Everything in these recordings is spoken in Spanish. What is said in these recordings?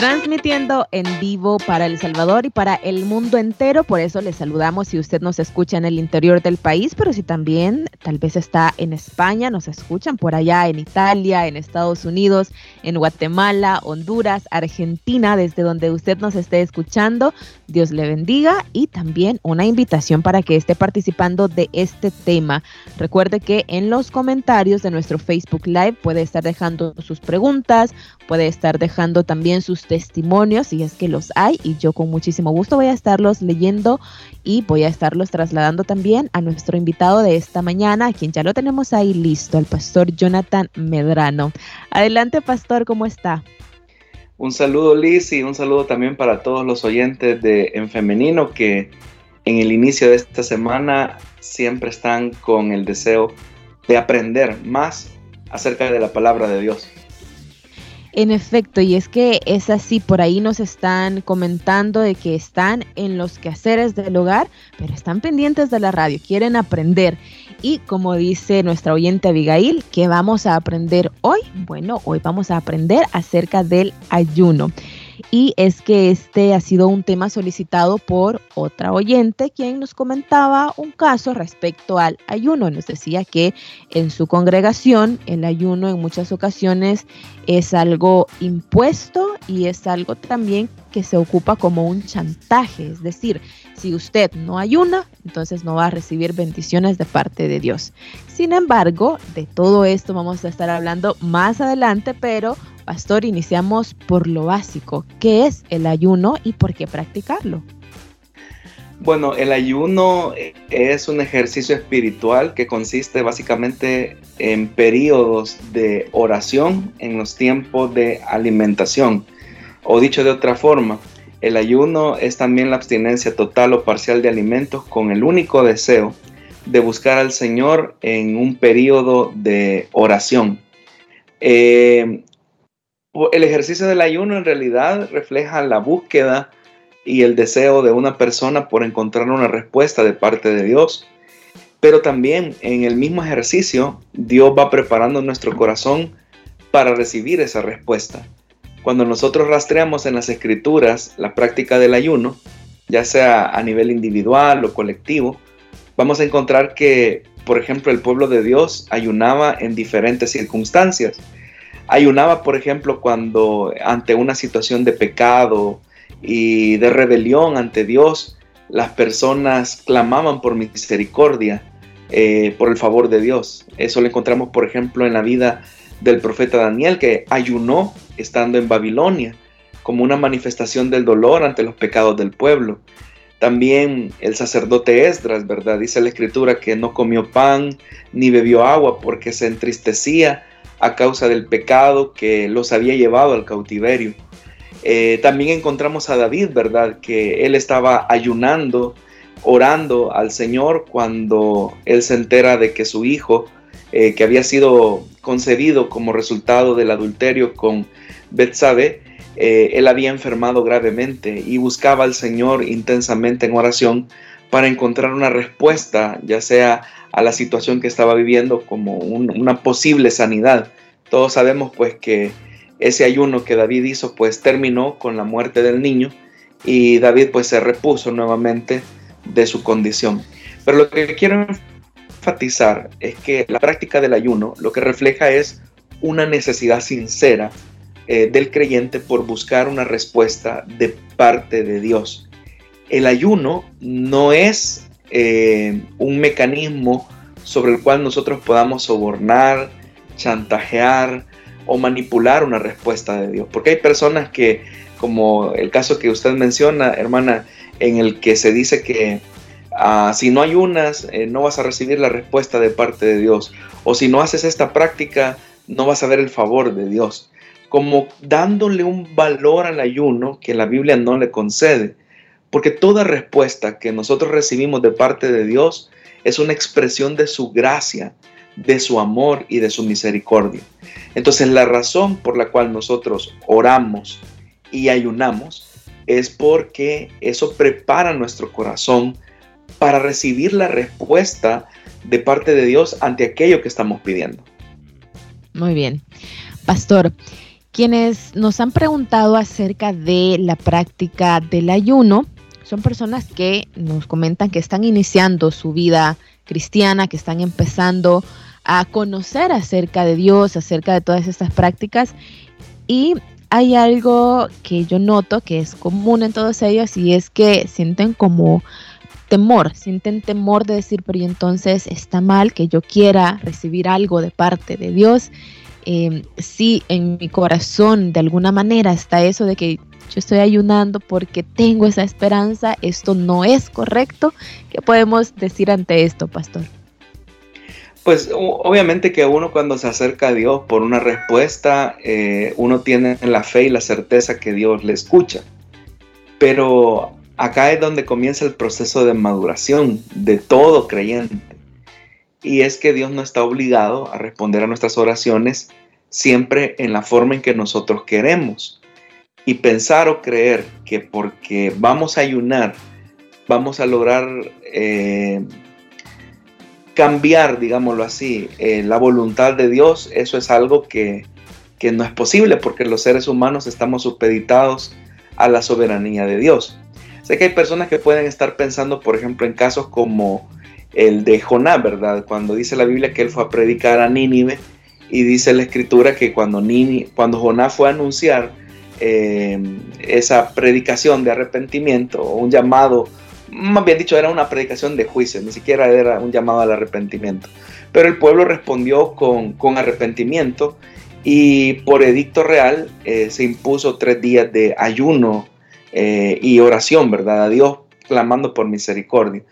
Transmitiendo en vivo para El Salvador y para el mundo entero. Por eso les saludamos si usted nos escucha en el interior del país, pero si también tal vez está en España, nos escuchan por allá en Italia, en Estados Unidos, en Guatemala, Honduras, Argentina, desde donde usted nos esté escuchando. Dios le bendiga y también una invitación para que esté participando de este tema. Recuerde que en los comentarios de nuestro Facebook Live puede estar dejando sus preguntas, puede estar dejando también sus testimonios, si es que los hay, y yo con muchísimo gusto voy a estarlos leyendo y voy a estarlos trasladando también a nuestro invitado de esta mañana, a quien ya lo tenemos ahí listo, al pastor Jonathan Medrano. Adelante, pastor, ¿cómo está? Un saludo, Liz, y un saludo también para todos los oyentes de En Femenino que en el inicio de esta semana siempre están con el deseo de aprender más acerca de la palabra de Dios. En efecto, y es que es así, por ahí nos están comentando de que están en los quehaceres del hogar, pero están pendientes de la radio, quieren aprender. Y como dice nuestra oyente Abigail, ¿qué vamos a aprender hoy? Bueno, hoy vamos a aprender acerca del ayuno y es que este ha sido un tema solicitado por otra oyente quien nos comentaba un caso respecto al ayuno. Nos decía que en su congregación el ayuno en muchas ocasiones es algo impuesto y es algo también que se ocupa como un chantaje, es decir, si usted no ayuna, entonces no va a recibir bendiciones de parte de Dios. Sin embargo, de todo esto vamos a estar hablando más adelante, pero Pastor, iniciamos por lo básico. ¿Qué es el ayuno y por qué practicarlo? Bueno, el ayuno es un ejercicio espiritual que consiste básicamente en periodos de oración en los tiempos de alimentación. O dicho de otra forma, el ayuno es también la abstinencia total o parcial de alimentos con el único deseo de buscar al Señor en un periodo de oración. Eh, el ejercicio del ayuno en realidad refleja la búsqueda y el deseo de una persona por encontrar una respuesta de parte de Dios. Pero también en el mismo ejercicio, Dios va preparando nuestro corazón para recibir esa respuesta. Cuando nosotros rastreamos en las escrituras la práctica del ayuno, ya sea a nivel individual o colectivo, vamos a encontrar que, por ejemplo, el pueblo de Dios ayunaba en diferentes circunstancias. Ayunaba, por ejemplo, cuando ante una situación de pecado y de rebelión ante Dios, las personas clamaban por misericordia, eh, por el favor de Dios. Eso lo encontramos, por ejemplo, en la vida del profeta Daniel, que ayunó estando en Babilonia, como una manifestación del dolor ante los pecados del pueblo. También el sacerdote Esdras, ¿verdad? Dice la escritura que no comió pan ni bebió agua porque se entristecía a causa del pecado que los había llevado al cautiverio. Eh, también encontramos a David, ¿verdad? Que él estaba ayunando, orando al Señor cuando él se entera de que su hijo, eh, que había sido concebido como resultado del adulterio con Betsabé, eh, él había enfermado gravemente y buscaba al Señor intensamente en oración para encontrar una respuesta, ya sea a la situación que estaba viviendo como una posible sanidad. Todos sabemos pues que ese ayuno que David hizo pues terminó con la muerte del niño y David pues se repuso nuevamente de su condición. Pero lo que quiero enfatizar es que la práctica del ayuno lo que refleja es una necesidad sincera eh, del creyente por buscar una respuesta de parte de Dios el ayuno no es eh, un mecanismo sobre el cual nosotros podamos sobornar, chantajear o manipular una respuesta de Dios. Porque hay personas que, como el caso que usted menciona, hermana, en el que se dice que ah, si no ayunas, eh, no vas a recibir la respuesta de parte de Dios. O si no haces esta práctica, no vas a ver el favor de Dios. Como dándole un valor al ayuno que la Biblia no le concede. Porque toda respuesta que nosotros recibimos de parte de Dios es una expresión de su gracia, de su amor y de su misericordia. Entonces la razón por la cual nosotros oramos y ayunamos es porque eso prepara nuestro corazón para recibir la respuesta de parte de Dios ante aquello que estamos pidiendo. Muy bien. Pastor, quienes nos han preguntado acerca de la práctica del ayuno son personas que nos comentan que están iniciando su vida cristiana, que están empezando a conocer acerca de Dios, acerca de todas estas prácticas. Y hay algo que yo noto que es común en todos ellos y es que sienten como temor, sienten temor de decir, pero entonces está mal que yo quiera recibir algo de parte de Dios. Eh, si en mi corazón de alguna manera está eso de que yo estoy ayunando porque tengo esa esperanza, esto no es correcto. ¿Qué podemos decir ante esto, pastor? Pues obviamente que uno cuando se acerca a Dios por una respuesta, eh, uno tiene la fe y la certeza que Dios le escucha. Pero acá es donde comienza el proceso de maduración de todo creyente. Y es que Dios no está obligado a responder a nuestras oraciones siempre en la forma en que nosotros queremos. Y pensar o creer que porque vamos a ayunar, vamos a lograr eh, cambiar, digámoslo así, eh, la voluntad de Dios, eso es algo que, no es posible porque los seres humanos estamos supeditados a la soberanía de Dios. Sé que hay personas que pueden estar pensando, por ejemplo, en casos como el de Jonás, ¿verdad? Cuando dice la Biblia que él fue a predicar a Nínive y dice la escritura que cuando, cuando Jonás fue a anunciar eh, esa predicación de arrepentimiento o un llamado más bien dicho, era una predicación de juicio, ni siquiera era un llamado al arrepentimiento. Pero el pueblo respondió con, arrepentimiento y por edicto real eh, se impuso tres días de ayuno eh, y oración, ¿verdad? A Dios clamando por misericordia.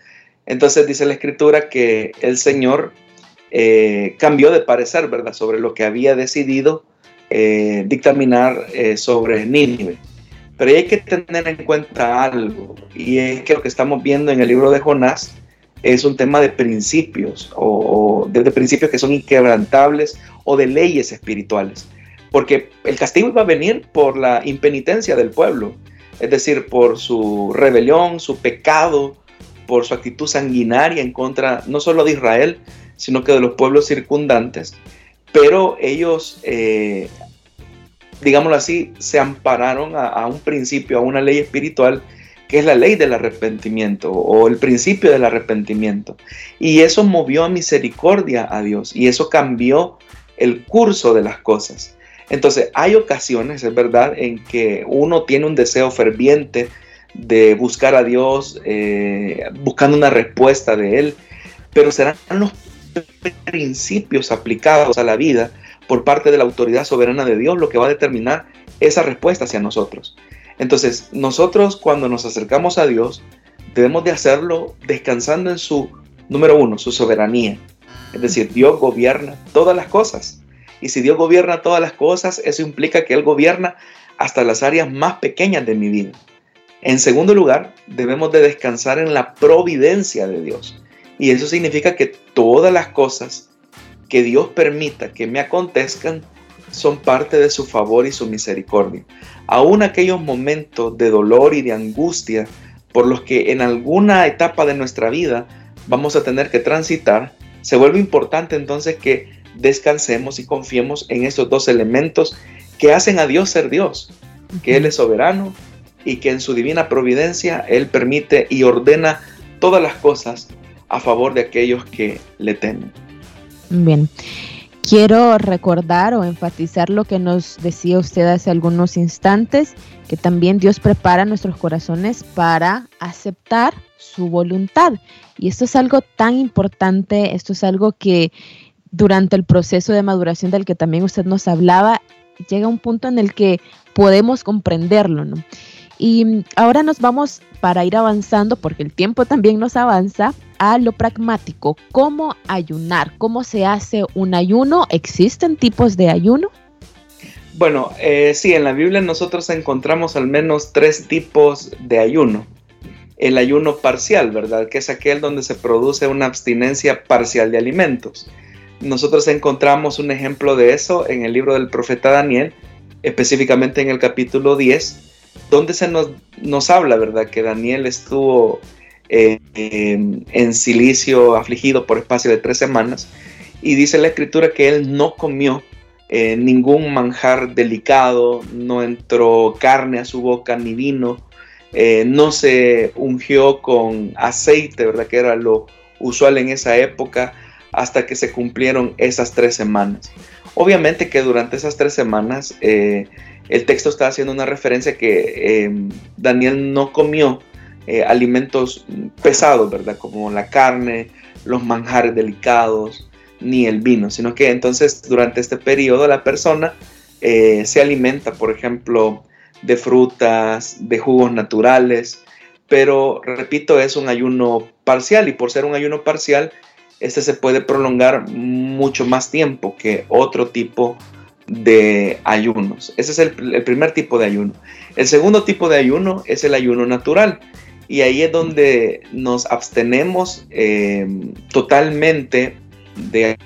Entonces dice la escritura que el Señor eh, cambió de parecer, ¿verdad? Sobre lo que había decidido dictaminar sobre Nínive. Pero hay que tener en cuenta algo, y es que lo que estamos viendo en el libro de Jonás es un tema de principios, o, de, principios que son inquebrantables, o de leyes espirituales. Porque el castigo iba a venir por la impenitencia del pueblo, es decir, por su rebelión, su pecado, por su actitud sanguinaria en contra no solo de Israel, sino que de los pueblos circundantes. Pero ellos eh, digámoslo así, se ampararon a, un principio, a una ley espiritual que es la ley del arrepentimiento o el principio del arrepentimiento. Y eso movió a misericordia a Dios y eso cambió el curso de las cosas. Entonces, hay ocasiones, es verdad, en que uno tiene un deseo ferviente de buscar a Dios, eh, buscando una respuesta de Él, pero serán los principios aplicados a la vida por parte de la autoridad soberana de Dios lo que va a determinar esa respuesta hacia nosotros. Entonces, nosotros cuando nos acercamos a Dios, debemos de hacerlo descansando en su, número uno, su soberanía. Es decir, Dios gobierna todas las cosas. Y si Dios gobierna todas las cosas, eso implica que Él gobierna hasta las áreas más pequeñas de mi vida. En segundo lugar, debemos de descansar en la providencia de Dios. Y eso significa que todas las cosas que Dios permita que me acontezcan son parte de su favor y su misericordia. Aún aquellos momentos de dolor y de angustia por los que en alguna etapa de nuestra vida vamos a tener que transitar, se vuelve importante entonces que descansemos y confiemos en estos dos elementos que hacen a Dios ser Dios, que Él es soberano y que en su divina providencia Él permite y ordena todas las cosas a favor de aquellos que le temen. Bien. Quiero recordar o enfatizar lo que nos decía usted hace algunos instantes, que también Dios prepara nuestros corazones para aceptar su voluntad. Y esto es algo tan importante, esto es algo que durante el proceso de maduración del que también usted nos hablaba, llega un punto en el que podemos comprenderlo, ¿no? Y ahora nos vamos para ir avanzando, porque el tiempo también nos avanza, a lo pragmático. ¿Cómo ayunar? ¿Cómo se hace un ayuno? ¿Existen tipos de ayuno? Bueno, eh, sí, en la Biblia nosotros encontramos al menos tres tipos de ayuno. El ayuno parcial, ¿verdad? Que es aquel donde se produce una abstinencia parcial de alimentos. Nosotros encontramos un ejemplo de eso en el libro del profeta Daniel, específicamente en el capítulo 10, donde se nos, nos habla, ¿verdad? Que Daniel estuvo eh, en silicio afligido por espacio de tres semanas y dice la escritura que él no comió eh, ningún manjar delicado, no entró carne a su boca ni vino, eh, no se ungió con aceite, ¿verdad? Que era lo usual en esa época hasta que se cumplieron esas tres semanas. Obviamente que durante esas tres semanas el texto está haciendo una referencia que em, Daniel no comió alimentos pesados, ¿verdad? Como la carne, los manjares delicados, ni el vino, sino que entonces durante este periodo la persona eh, se alimenta, por ejemplo, de frutas, de jugos naturales, pero repito, es un ayuno parcial y por ser un ayuno parcial, este se puede prolongar mucho más tiempo que otro tipo de ayunos. Ese es el, primer tipo de ayuno. El segundo tipo de ayuno es el ayuno natural. Y ahí es donde nos abstenemos eh, totalmente de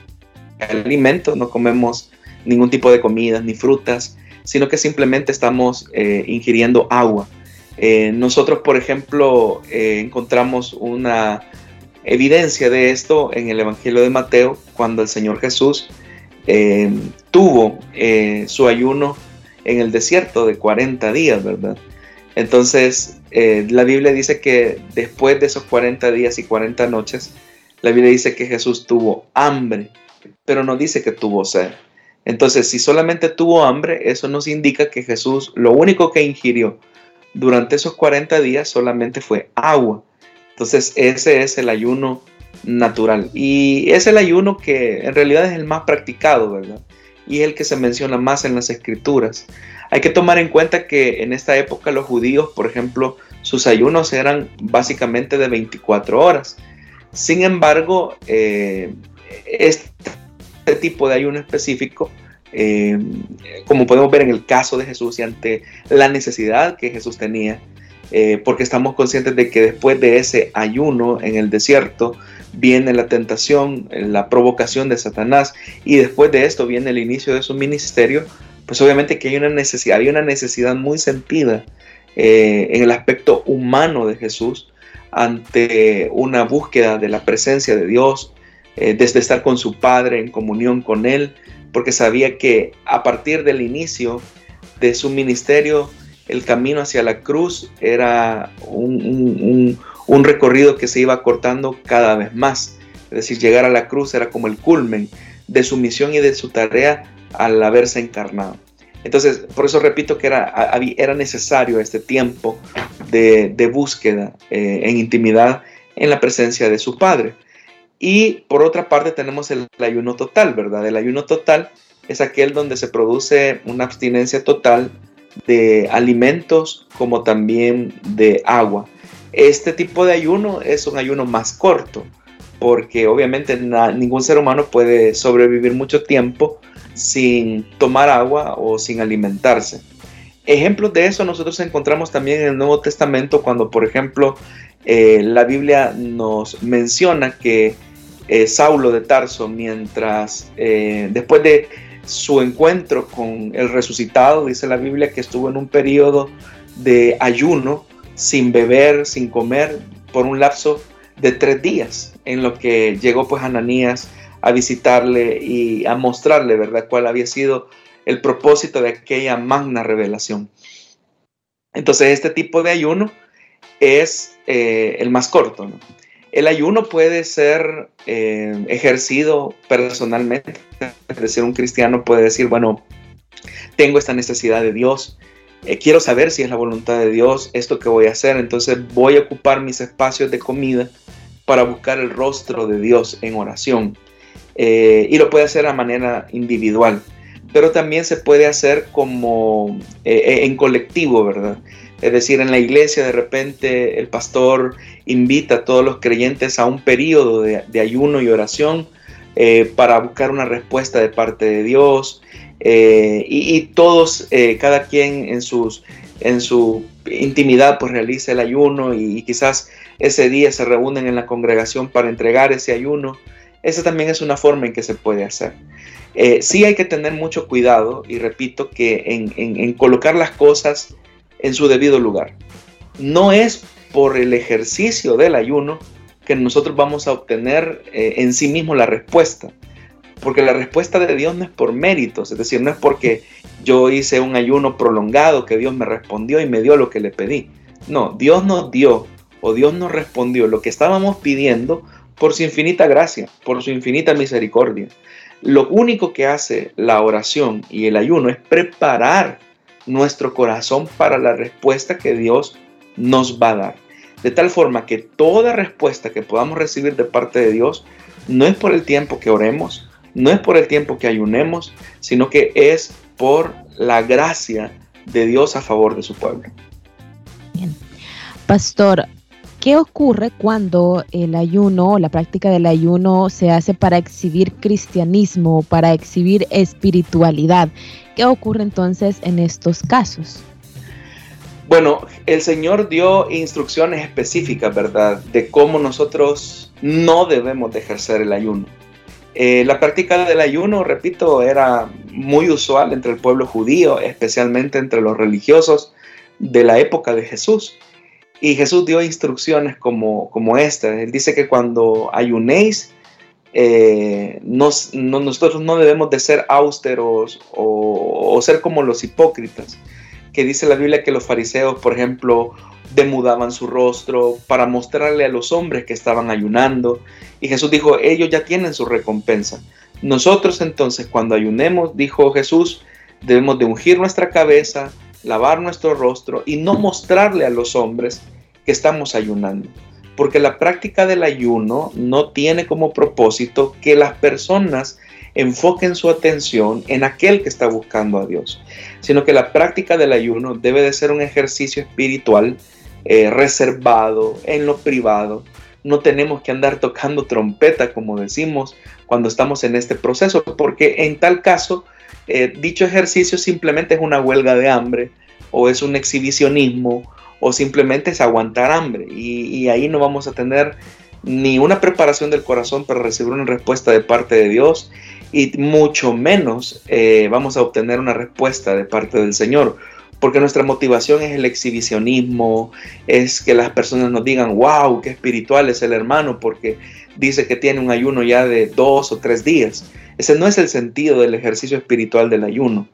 alimentos, no comemos ningún tipo de comidas ni frutas, sino que simplemente estamos eh, ingiriendo agua. Eh, nosotros, por ejemplo, encontramos una evidencia de esto en el Evangelio de Mateo, cuando el Señor Jesús tuvo su ayuno en el desierto de 40 días, ¿verdad? Entonces, la Biblia dice que después de esos 40 días y 40 noches, la Biblia dice que Jesús tuvo hambre, pero no dice que tuvo sed. Entonces, si solamente tuvo hambre, eso nos indica que Jesús lo único que ingirió durante esos 40 días solamente fue agua. Entonces, ese es el ayuno natural. Y es el ayuno que en realidad es el más practicado, ¿verdad? Y es el que se menciona más en las escrituras. Hay que tomar en cuenta que en esta época los judíos, por ejemplo, sus ayunos eran básicamente de 24 horas. Sin embargo, eh, este tipo de ayuno específico, eh, como podemos ver en el caso de Jesús y ante la necesidad que Jesús tenía, eh, porque estamos conscientes de que después de ese ayuno en el desierto viene la tentación, la provocación de Satanás y después de esto viene el inicio de su ministerio, pues obviamente que hay una necesidad, hay una necesidad muy sentida en el aspecto humano de Jesús ante una búsqueda de la presencia de Dios, eh, desde estar con su Padre en comunión con Él, porque sabía que a partir del inicio de su ministerio, el camino hacia la cruz era un recorrido que se iba cortando cada vez más. Es decir, llegar a la cruz era como el culmen de su misión y de su tarea al haberse encarnado. Entonces, por eso repito que era, era necesario este tiempo de, búsqueda eh, en intimidad en la presencia de su Padre. Y por otra parte tenemos el, ayuno total, ¿verdad? El ayuno total es aquel donde se produce una abstinencia total de alimentos como también de agua. Este tipo de ayuno es un ayuno más corto, porque obviamente ningún ser humano puede sobrevivir mucho tiempo sin tomar agua o sin alimentarse. Ejemplos de eso nosotros encontramos también en el Nuevo Testamento cuando, por ejemplo, eh, la Biblia nos menciona que eh, Saulo de Tarso, mientras eh, después de su encuentro con el resucitado, dice la Biblia que estuvo en un periodo de ayuno, sin beber, sin comer, por un lapso de tres días, en lo que llegó pues Ananías a visitarle y a mostrarle, ¿verdad?, cuál había sido el propósito de aquella magna revelación. Entonces, este tipo de ayuno es eh, el más corto. El ayuno puede ser eh, ejercido personalmente, es decir, un cristiano puede decir, bueno, tengo esta necesidad de Dios, eh, quiero saber si es la voluntad de Dios esto que voy a hacer, entonces voy a ocupar mis espacios de comida para buscar el rostro de Dios en oración. Eh, y lo puede hacer a manera individual, pero también se puede hacer como eh, en colectivo, ¿verdad? Es decir, en la iglesia de repente el pastor invita a todos los creyentes a un periodo de, ayuno y oración para buscar una respuesta de parte de Dios y, todos, cada quien en, sus, en su intimidad, pues realiza el ayuno y, y quizás ese día se reúnen en la congregación para entregar ese ayuno esa también es una forma en que se puede hacer. Eh, sí hay que tener mucho cuidado y repito que en, colocar las cosas en su debido lugar. No es por el ejercicio del ayuno que nosotros vamos a obtener eh, en sí mismo la respuesta. Porque la respuesta de Dios no es por méritos, es decir, no es porque yo hice un ayuno prolongado que Dios me respondió y me dio lo que le pedí. No, Dios nos dio o Dios nos respondió lo que estábamos pidiendo por su infinita gracia, por su infinita misericordia. Lo único que hace la oración y el ayuno es preparar nuestro corazón para la respuesta que Dios nos va a dar. De tal forma que toda respuesta que podamos recibir de parte de Dios no es por el tiempo que oremos, no es por el tiempo que ayunemos, sino que es por la gracia de Dios a favor de su pueblo. Bien. Pastor, ¿qué ocurre cuando el ayuno o la práctica del ayuno se hace para exhibir cristianismo, para exhibir espiritualidad? ¿Qué ocurre entonces en estos casos? Bueno, el Señor dio instrucciones específicas, ¿verdad?, de cómo nosotros no debemos de ejercer el ayuno. Eh, la práctica del ayuno, repito, era muy usual entre el pueblo judío, especialmente entre los religiosos de la época de Jesús. Y Jesús dio instrucciones como, como esta. Él dice que cuando ayunéis, eh, nosotros no debemos de ser austeros o ser como los hipócritas que dice la Biblia que los fariseos, por ejemplo, demudaban su rostro para mostrarle a los hombres que estaban ayunando. Y Jesús dijo, ellos ya tienen su recompensa. Nosotros entonces cuando ayunemos, dijo Jesús, debemos de ungir nuestra cabeza, lavar nuestro rostro y no mostrarle a los hombres que estamos ayunando. Porque la práctica del ayuno no tiene como propósito que las personas enfoquen su atención en aquel que está buscando a Dios, sino que la práctica del ayuno debe de ser un ejercicio espiritual eh, reservado en lo privado. No tenemos que andar tocando trompeta, como decimos, cuando estamos en este proceso, porque en tal caso, eh, dicho ejercicio simplemente es una huelga de hambre o es un exhibicionismo o simplemente es aguantar hambre y ahí no vamos a tener ni una preparación del corazón para recibir una respuesta de parte de Dios y mucho menos eh, vamos a obtener una respuesta de parte del Señor. Porque nuestra motivación es el exhibicionismo, es que las personas nos digan, wow, qué espiritual es el hermano, porque dice que tiene un ayuno ya de dos o tres días. Ese no es el sentido del ejercicio espiritual del ayuno.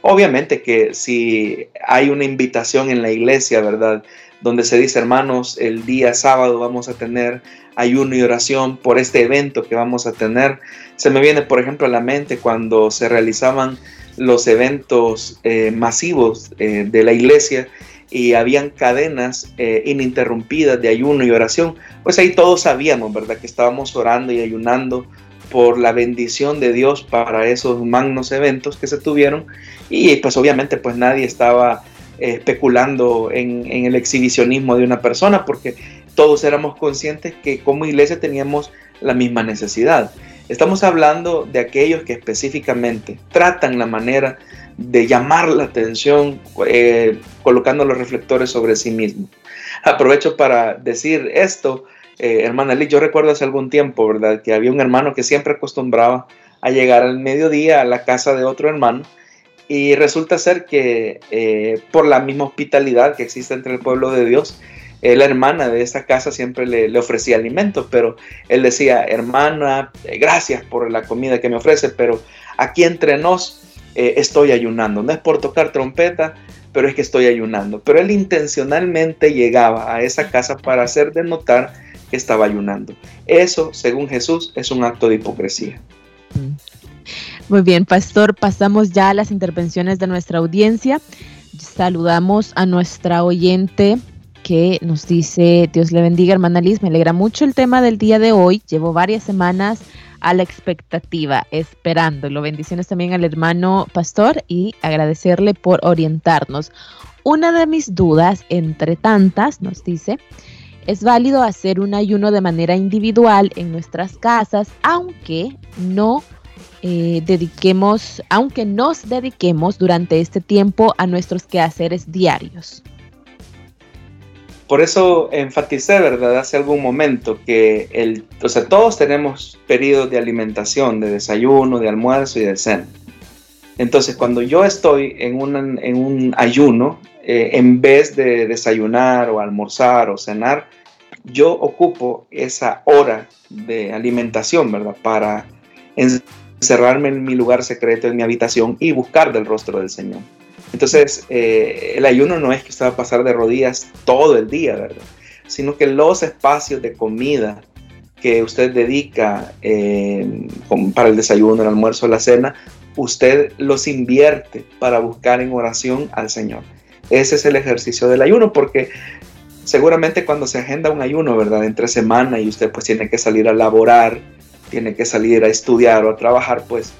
Obviamente que si hay una invitación en la iglesia, ¿verdad? Donde se dice, hermanos, el día sábado vamos a tener ayuno y oración por este evento que vamos a tener. Se me viene, por ejemplo, a la mente cuando se realizaban los eventos eh, masivos eh, de la iglesia y habían cadenas eh, ininterrumpidas de ayuno y oración, pues ahí todos sabíamos, ¿verdad? Que estábamos orando y ayunando por la bendición de Dios para esos magnos eventos que se tuvieron y pues obviamente pues nadie estaba especulando en, en, el exhibicionismo de una persona porque todos éramos conscientes que como iglesia teníamos la misma necesidad. Estamos hablando de aquellos que específicamente tratan la manera de llamar la atención eh, colocando los reflectores sobre sí mismos. Aprovecho para decir esto, eh, hermana Liz, yo recuerdo hace algún tiempo, ¿verdad? Que había un hermano que siempre acostumbraba a llegar al mediodía a la casa de otro hermano y resulta ser que eh, por la misma hospitalidad que existe entre el pueblo de Dios, eh, la hermana de esa casa siempre le, ofrecía alimentos, pero él decía, hermana, eh, gracias por la comida que me ofrece, pero aquí entre nos eh, estoy ayunando. No es por tocar trompeta, pero es que estoy ayunando. Pero él intencionalmente llegaba a esa casa para hacer de notar que estaba ayunando. Eso, según Jesús, es un acto de hipocresía. Muy bien, pastor, pasamos ya a las intervenciones de nuestra audiencia. Saludamos a nuestra oyente que nos dice, Dios le bendiga, hermana Liz, me alegra mucho el tema del día de hoy. Llevo varias semanas a la expectativa, esperándolo. Bendiciones también al hermano pastor y agradecerle por orientarnos. Una de mis dudas, entre tantas, nos dice, es válido hacer un ayuno de manera individual en nuestras casas, aunque no eh, dediquemos, aunque nos dediquemos durante este tiempo a nuestros quehaceres diarios. Por eso enfaticé, ¿verdad? Hace algún momento que el, o sea, todos tenemos periodos de alimentación, de desayuno, de almuerzo y de cena. Entonces, cuando yo estoy en un, en un ayuno, eh, en vez de desayunar o almorzar o cenar, yo ocupo esa hora de alimentación, ¿verdad? Para encerrarme en mi lugar secreto, en mi habitación y buscar del rostro del Señor. Entonces, eh, el ayuno no es que usted va a pasar de rodillas todo el día, ¿verdad? Sino que los espacios de comida que usted dedica eh, para el desayuno, el almuerzo, la cena, usted los invierte para buscar en oración al Señor. Ese es el ejercicio del ayuno, porque seguramente cuando se agenda un ayuno, ¿verdad? Entre semana y usted pues tiene que salir a laborar, tiene que salir a estudiar o a trabajar, pues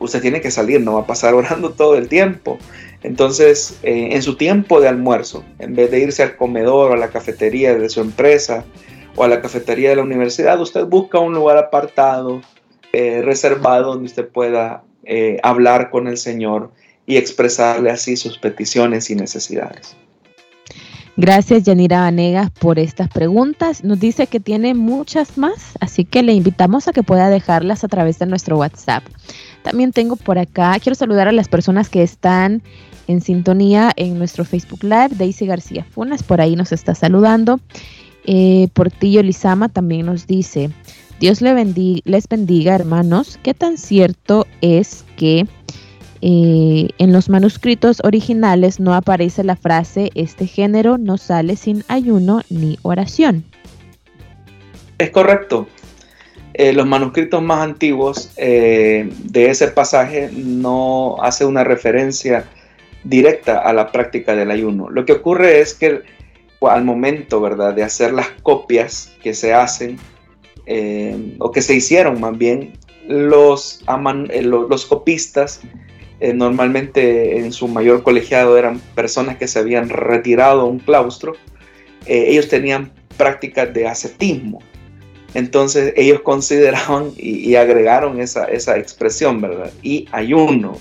usted tiene que salir, no va a pasar orando todo el tiempo. Entonces, eh, en su tiempo de almuerzo, en vez de irse al comedor o a la cafetería de su empresa o a la cafetería de la universidad, usted busca un lugar apartado, eh, reservado, donde usted pueda eh, hablar con el Señor y expresarle así sus peticiones y necesidades. Gracias, Yanira Vanegas, por estas preguntas. Nos dice que tiene muchas más, así que le invitamos a que pueda dejarlas a través de nuestro WhatsApp. También tengo por acá, quiero saludar a las personas que están en sintonía en nuestro Facebook Live. Daisy García Funas, por ahí nos está saludando. Eh, Portillo Lizama también nos dice, Dios le les bendiga, hermanos. ¿Qué tan cierto es que eh, en los manuscritos originales no aparece la frase este género no sale sin ayuno ni oración. Es correcto. Eh, los manuscritos más antiguos eh, de ese pasaje no hace una referencia directa a la práctica del ayuno. Lo que ocurre es que al momento, ¿verdad?, de hacer las copias que se hacen, o que se hicieron más bien, los, los copistas eh, normalmente en su mayor colegiado eran personas que se habían retirado a un claustro, eh, ellos tenían prácticas de ascetismo. Entonces ellos consideraban y, agregaron esa, esa, expresión, ¿verdad? Y ayuno,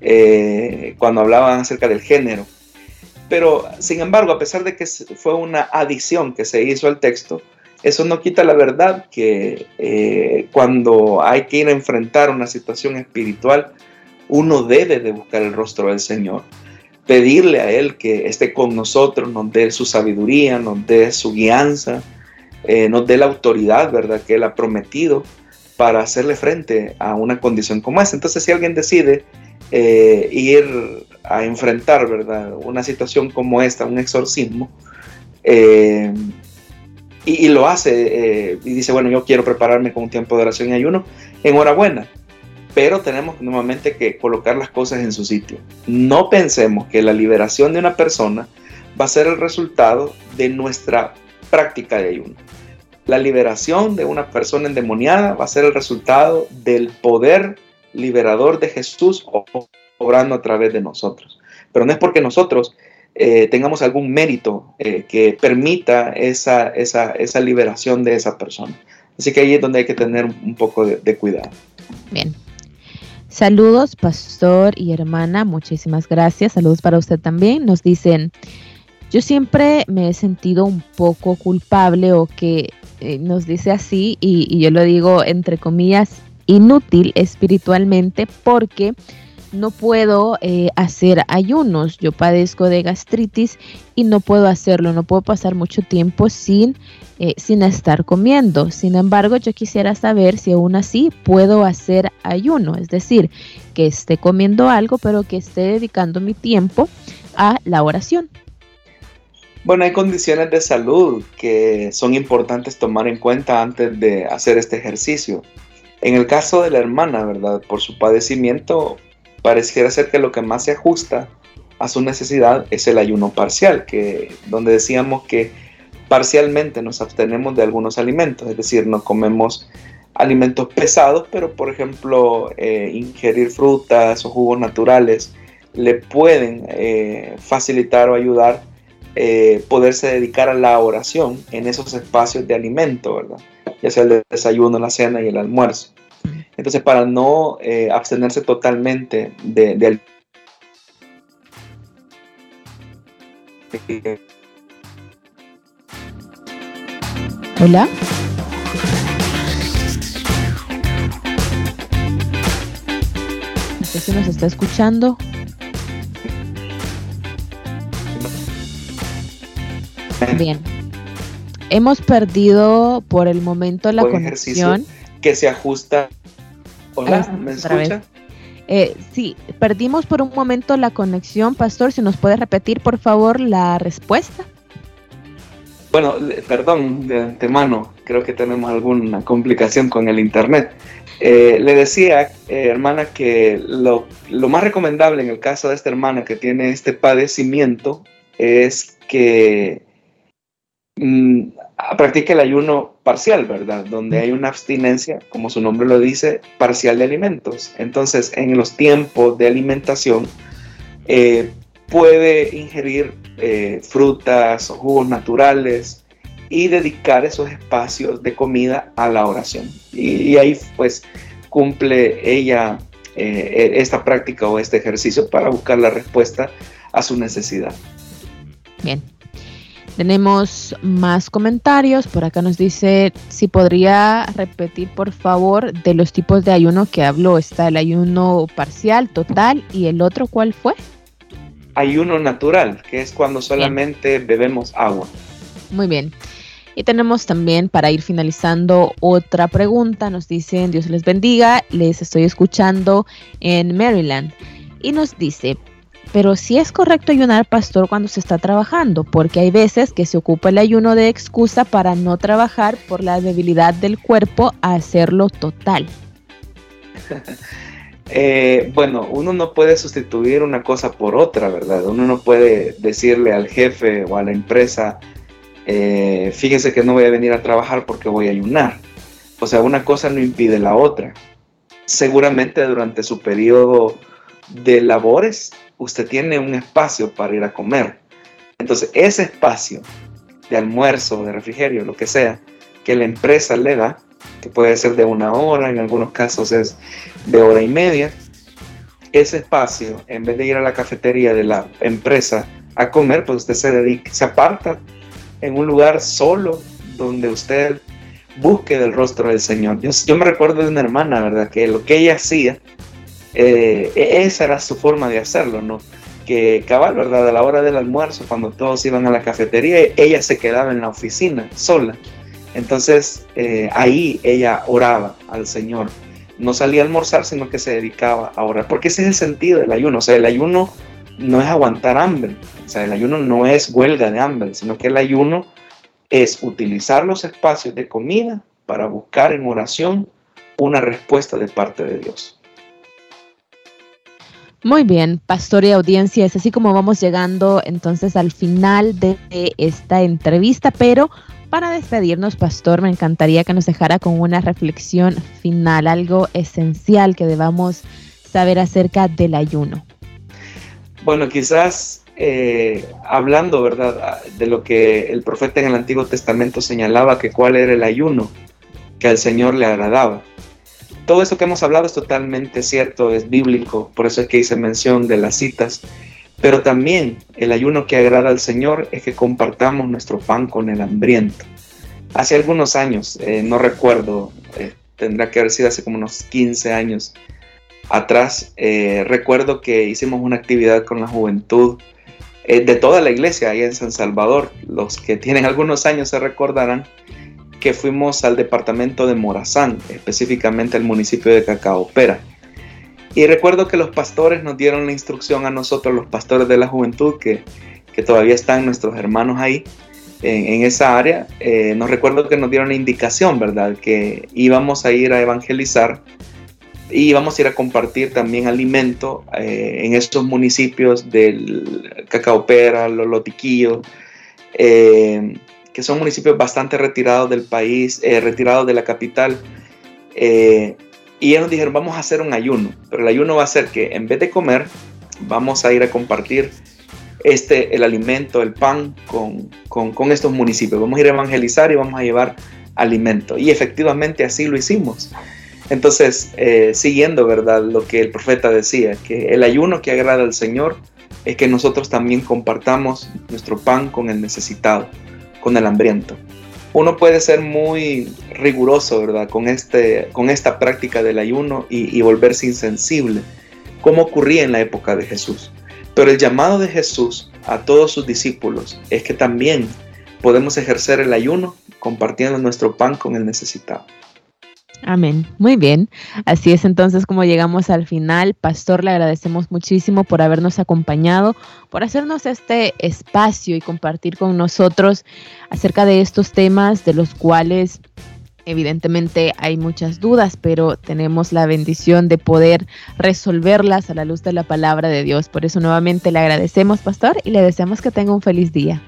eh, cuando hablaban acerca del género. Pero, sin embargo, a pesar de que fue una adición que se hizo al texto, eso no quita la verdad que cuando hay que ir a enfrentar una situación espiritual, uno debe de buscar el rostro del Señor, pedirle a Él que esté con nosotros, nos dé su sabiduría, nos dé su guianza, eh, nos dé la autoridad, ¿verdad?, que Él ha prometido para hacerle frente a una condición como esa. Entonces, si alguien decide eh, ir a enfrentar, ¿verdad?, una situación como esta, un exorcismo, eh, y, y, lo hace y dice, bueno, yo quiero prepararme con un tiempo de oración y ayuno, enhorabuena pero tenemos nuevamente que colocar las cosas en su sitio. No pensemos que la liberación de una persona va a ser el resultado de nuestra práctica de ayuno. La liberación de una persona endemoniada va a ser el resultado del poder liberador de Jesús obrando a través de nosotros. Pero no es porque nosotros eh, tengamos algún mérito eh, que permita esa, esa, liberación de esa persona. Así que ahí es donde hay que tener un poco de, de cuidado. Bien, Saludos, pastor y hermana, muchísimas gracias. Saludos para usted también. Nos dicen, yo siempre me he sentido un poco culpable o que nos dice así, y, yo lo digo entre comillas, inútil espiritualmente porque no puedo eh, hacer ayunos. Yo padezco de gastritis y no puedo hacerlo, no puedo pasar mucho tiempo sin eh, sin estar comiendo. Sin embargo, yo quisiera saber si aún así puedo hacer ayuno, es decir, que esté comiendo algo, pero que esté dedicando mi tiempo a la oración. Bueno, hay condiciones de salud que son importantes tomar en cuenta antes de hacer este ejercicio. En el caso de la hermana, ¿verdad? Por su padecimiento, pareciera ser que lo que más se ajusta a su necesidad es el ayuno parcial, que donde decíamos que parcialmente nos abstenemos de algunos alimentos, es decir, no comemos alimentos pesados, pero por ejemplo eh, ingerir frutas o jugos naturales le pueden eh, facilitar o ayudar eh, poderse dedicar a la oración en esos espacios de alimento, ¿verdad? Ya sea el desayuno, la cena y el almuerzo. Entonces, para no abstenerse totalmente de, de Hola. No sé si nos está escuchando. Bien. Hemos perdido por el momento la conexión. Que se ajusta. Hola, ¿me escucha? Eh, sí, perdimos por un momento la conexión, Pastor. Si nos puede repetir, por favor, la respuesta. Bueno, perdón de antemano, creo que tenemos alguna complicación con el Internet. Eh, le decía, eh, hermana, que lo, más recomendable en el caso de esta hermana que tiene este padecimiento es que mm, practique el ayuno parcial, ¿verdad? Donde hay una abstinencia, como su nombre lo dice, parcial de alimentos. Entonces, en los tiempos de alimentación, eh, puede ingerir frutas o jugos naturales, y dedicar esos espacios de comida a la oración. Y, ahí pues cumple ella eh, esta práctica o este ejercicio para buscar la respuesta a su necesidad. Bien. Tenemos más comentarios. Por acá nos dice si podría repetir, por favor, de los tipos de ayuno que habló. Está el ayuno parcial, total, y el otro, ¿cuál fue? Ayuno natural, que es cuando solamente bebemos agua. Muy bien. Y tenemos también para ir finalizando otra pregunta. Nos dicen, Dios les bendiga, les estoy escuchando en Maryland. Y nos dice, pero si es correcto ayunar, pastor, cuando se está trabajando, porque hay veces que se ocupa el ayuno de excusa para no trabajar por la debilidad del cuerpo a hacerlo total. Eh, bueno, uno no puede sustituir una cosa por otra, ¿verdad? Uno no puede decirle al jefe o a la empresa, eh, fíjese que no voy a venir a trabajar porque voy a ayunar. O sea, una cosa no impide la otra. Seguramente durante su periodo de labores, usted tiene un espacio para ir a comer. Entonces, ese espacio de almuerzo, de refrigerio, lo que sea, que la empresa le da, que puede ser de una hora, en algunos casos es de hora y media, ese espacio, en vez de ir a la cafetería de la empresa a comer, pues usted se dedica, se aparta en un lugar solo donde usted busque del rostro del Señor. Yo, me recuerdo de una hermana, ¿verdad? Que lo que ella hacía, eh, e-, esa era su forma de hacerlo, ¿no? Que cabal, ¿verdad? A la hora del almuerzo, cuando todos iban a la cafetería, ella se quedaba en la oficina sola. Entonces eh, ahí ella oraba al Señor. No salía a almorzar, sino que se dedicaba a orar. Porque ese es el sentido del ayuno. O sea, el ayuno no es aguantar hambre, o sea, el ayuno no es huelga de hambre, sino que el ayuno es utilizar los espacios de comida para buscar en oración una respuesta de parte de Dios. Muy bien, pastor y audiencia, es así como vamos llegando entonces al final de esta entrevista, pero para despedirnos, pastor, me encantaría que nos dejara con una reflexión final, algo esencial que debamos saber acerca del ayuno. Bueno, quizás eh, hablando, ¿verdad?, de lo que el profeta en el Antiguo Testamento señalaba, que cuál era el ayuno que al Señor le agradaba. Todo eso que hemos hablado es totalmente cierto, es bíblico, por eso es que hice mención de las citas, pero también el ayuno que agrada al Señor es que compartamos nuestro pan con el hambriento. Hace algunos años, eh, no recuerdo, eh, tendrá que haber sido hace como unos 15 años, atrás, eh, recuerdo que hicimos una actividad con la juventud de toda la iglesia ahí en San Salvador. Los que tienen algunos años se recordarán que fuimos al departamento de Morazán, específicamente al municipio de Cacaopera. Y recuerdo que los pastores nos dieron la instrucción a nosotros, los pastores de la juventud, que, todavía están nuestros hermanos ahí en, esa área. Eh, nos recuerdo que nos dieron la indicación, ¿verdad? Que íbamos a ir a evangelizar y vamos a ir a compartir también alimento eh, en estos municipios del Cacaopera, Los Lotiquillos, eh, que son municipios bastante retirados del país, eh, retirados de la capital. y ellos nos dijeron, vamos a hacer un ayuno, pero el ayuno va a ser que en vez de comer, vamos a ir a compartir este, el alimento, el pan con, con, con estos municipios. Vamos a ir a evangelizar y vamos a llevar alimento. Y efectivamente así lo hicimos. Entonces, eh, siguiendo, ¿verdad? Lo que el profeta decía, que el ayuno que agrada al Señor es que nosotros también compartamos nuestro pan con el necesitado, con el hambriento. Uno puede ser muy riguroso, ¿verdad? Con, este, con esta práctica del ayuno y, y volverse insensible, como ocurría en la época de Jesús. Pero el llamado de Jesús a todos sus discípulos es que también podemos ejercer el ayuno compartiendo nuestro pan con el necesitado. Amén. Muy bien. Así es entonces como llegamos al final. Pastor, le agradecemos muchísimo por habernos acompañado, por hacernos este espacio y compartir con nosotros acerca de estos temas de los cuales evidentemente hay muchas dudas, pero tenemos la bendición de poder resolverlas a la luz de la palabra de Dios. Por eso nuevamente le agradecemos, Pastor, y le deseamos que tenga un feliz día.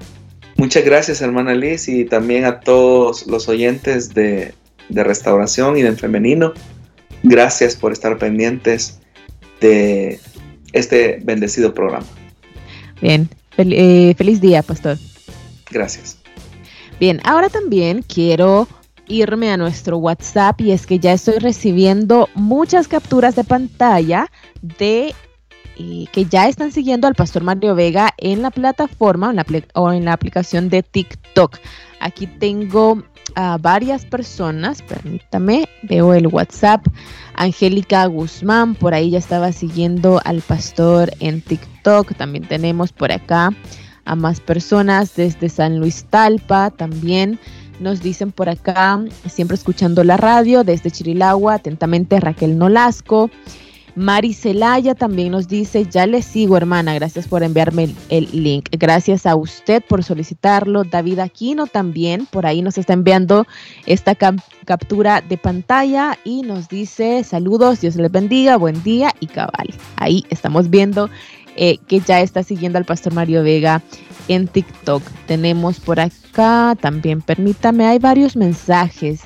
Muchas gracias, hermana Liz, y también a todos los oyentes de de restauración y de femenino. Gracias por estar pendientes de este bendecido programa. Bien, eh, feliz día, pastor. Gracias. Bien, ahora también quiero irme a nuestro WhatsApp y es que ya estoy recibiendo muchas capturas de pantalla de eh, que ya están siguiendo al pastor Mario Vega en la plataforma o en la aplicación de TikTok. Aquí tengo a varias personas, permítame, veo el WhatsApp. Angélica Guzmán, por ahí ya estaba siguiendo al pastor en TikTok. También tenemos por acá a más personas desde San Luis Talpa también. Nos dicen por acá, siempre escuchando la radio, desde Chirilagua, atentamente Raquel Nolasco. Mari Celaya también nos dice, ya le sigo hermana, gracias por enviarme el, link. Gracias a usted por solicitarlo. David Aquino también, por ahí nos está enviando esta captura de pantalla y nos dice, saludos, Dios les bendiga, buen día y cabal. Ahí estamos viendo eh, que ya está siguiendo al pastor Mario Vega en TikTok. Tenemos por acá también, permítame, hay varios mensajes.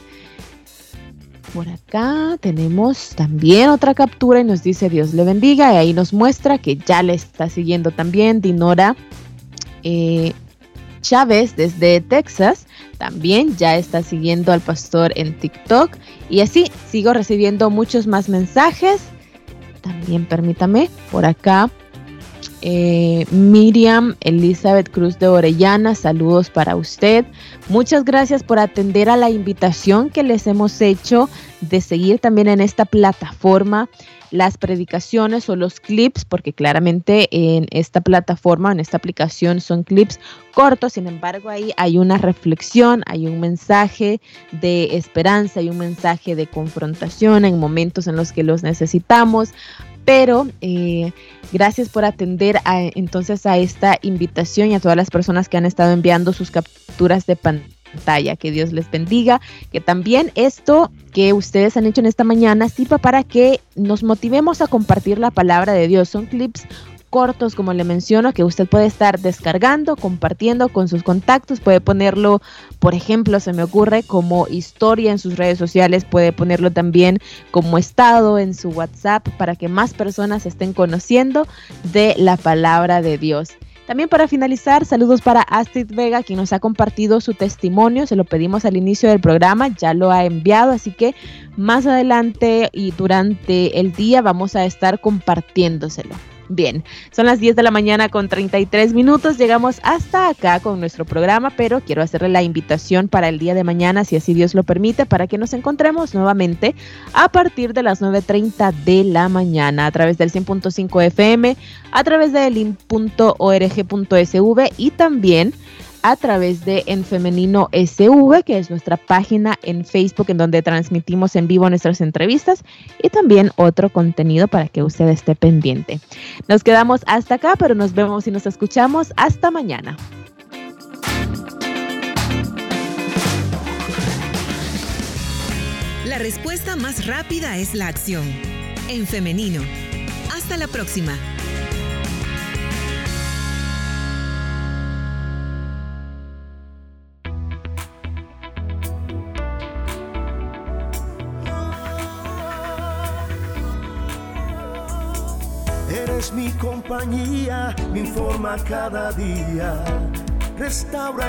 Por acá tenemos también otra captura y nos dice Dios le bendiga y ahí nos muestra que ya le está siguiendo también Dinora eh, Chávez desde Texas. También ya está siguiendo al pastor en TikTok y así sigo recibiendo muchos más mensajes. También permítame por acá eh, Miriam Elizabeth Cruz de Orellana, saludos para usted. Muchas gracias por atender a la invitación que les hemos hecho de seguir también en esta plataforma las predicaciones o los clips, porque claramente en esta plataforma, en esta aplicación son clips cortos, sin embargo ahí hay una reflexión, hay un mensaje de esperanza, hay un mensaje de confrontación en momentos en los que los necesitamos, pero eh, gracias por atender entonces a esta invitación y a todas las personas que han estado enviando sus capturas de pantalla. Que Dios les bendiga. Que también esto que ustedes han hecho en esta mañana sirva para que nos motivemos a compartir la palabra de Dios. Son clips cortos, como le menciono, que usted puede estar descargando, compartiendo con sus contactos, puede ponerlo, por ejemplo, se me ocurre como historia en sus redes sociales, puede ponerlo también como estado en su WhatsApp para que más personas estén conociendo de la palabra de Dios. También para finalizar, saludos para Astrid Vega, quien nos ha compartido su testimonio. Se lo pedimos al inicio del programa, ya lo ha enviado, así que más adelante y durante el día vamos a estar compartiéndoselo. Bien, son las 10 de la mañana con 33 minutos. Llegamos hasta acá con nuestro programa, pero quiero hacerle la invitación para el día de mañana, si así Dios lo permite, para que nos encontremos nuevamente a partir de las 9.30 de la mañana a través del 100.5 FM, a través de link.org.sv y también a través de En Femenino SV, que es nuestra página en Facebook en donde transmitimos en vivo nuestras entrevistas y también otro contenido para que usted esté pendiente. Nos quedamos hasta acá, pero nos vemos y nos escuchamos hasta mañana. La respuesta más rápida es la acción. En femenino. Hasta la próxima. Mi compañía, me informa cada día. Restaura